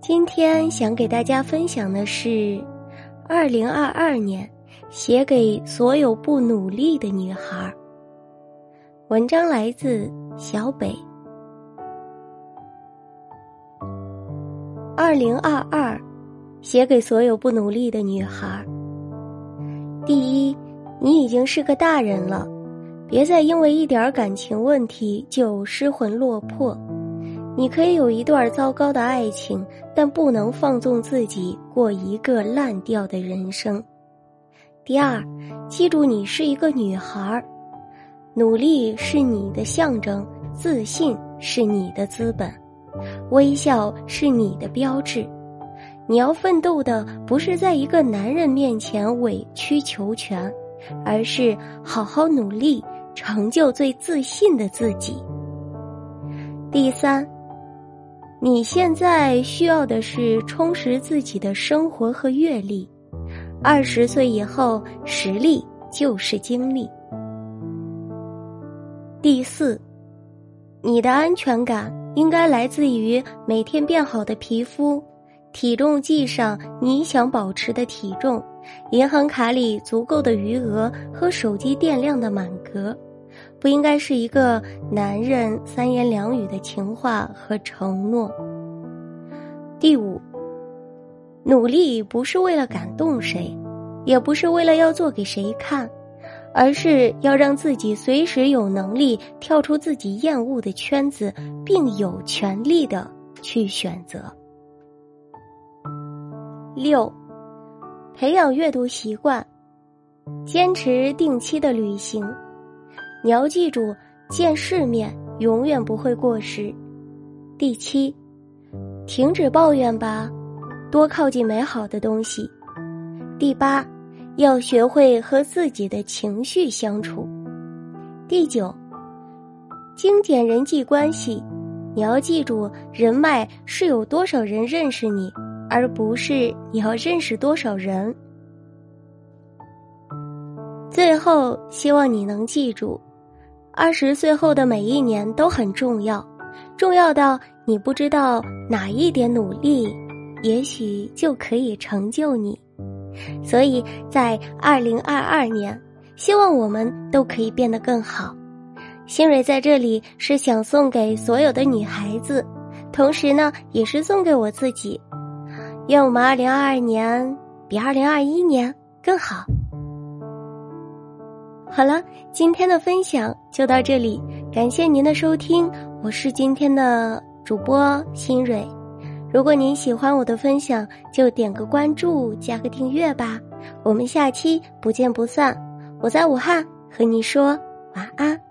今天想给大家分享的是，二零二二年写给所有不努力的女孩。文章来自小北。二零二二，写给所有不努力的女孩。第一，你已经是个大人了，别再因为一点感情问题就失魂落魄。你可以有一段糟糕的爱情，但不能放纵自己过一个烂掉的人生。第二，记住你是一个女孩儿，努力是你的象征，自信是你的资本，微笑是你的标志。你要奋斗的不是在一个男人面前委曲求全，而是好好努力，成就最自信的自己。第三。你现在需要的是充实自己的生活和阅历。二十岁以后，实力就是经历。第四，你的安全感应该来自于每天变好的皮肤，体重计上你想保持的体重，银行卡里足够的余额和手机电量的满格。不应该是一个男人三言两语的情话和承诺。第五，努力不是为了感动谁，也不是为了要做给谁看，而是要让自己随时有能力跳出自己厌恶的圈子，并有权利的去选择。六，培养阅读习惯，坚持定期的旅行。你要记住，见世面永远不会过时。第七，停止抱怨吧，多靠近美好的东西。第八，要学会和自己的情绪相处。第九，精简人际关系，你要记住，人脉是有多少人认识你，而不是你要认识多少人。最后，希望你能记住。二十岁后的每一年都很重要，重要到你不知道哪一点努力，也许就可以成就你。所以在二零二二年，希望我们都可以变得更好。新蕊在这里是想送给所有的女孩子，同时呢，也是送给我自己。愿我们二零二二年比二零二一年更好。好了，今天的分享就到这里，感谢您的收听，我是今天的主播新蕊。如果您喜欢我的分享，就点个关注，加个订阅吧。我们下期不见不散。我在武汉和你说晚安。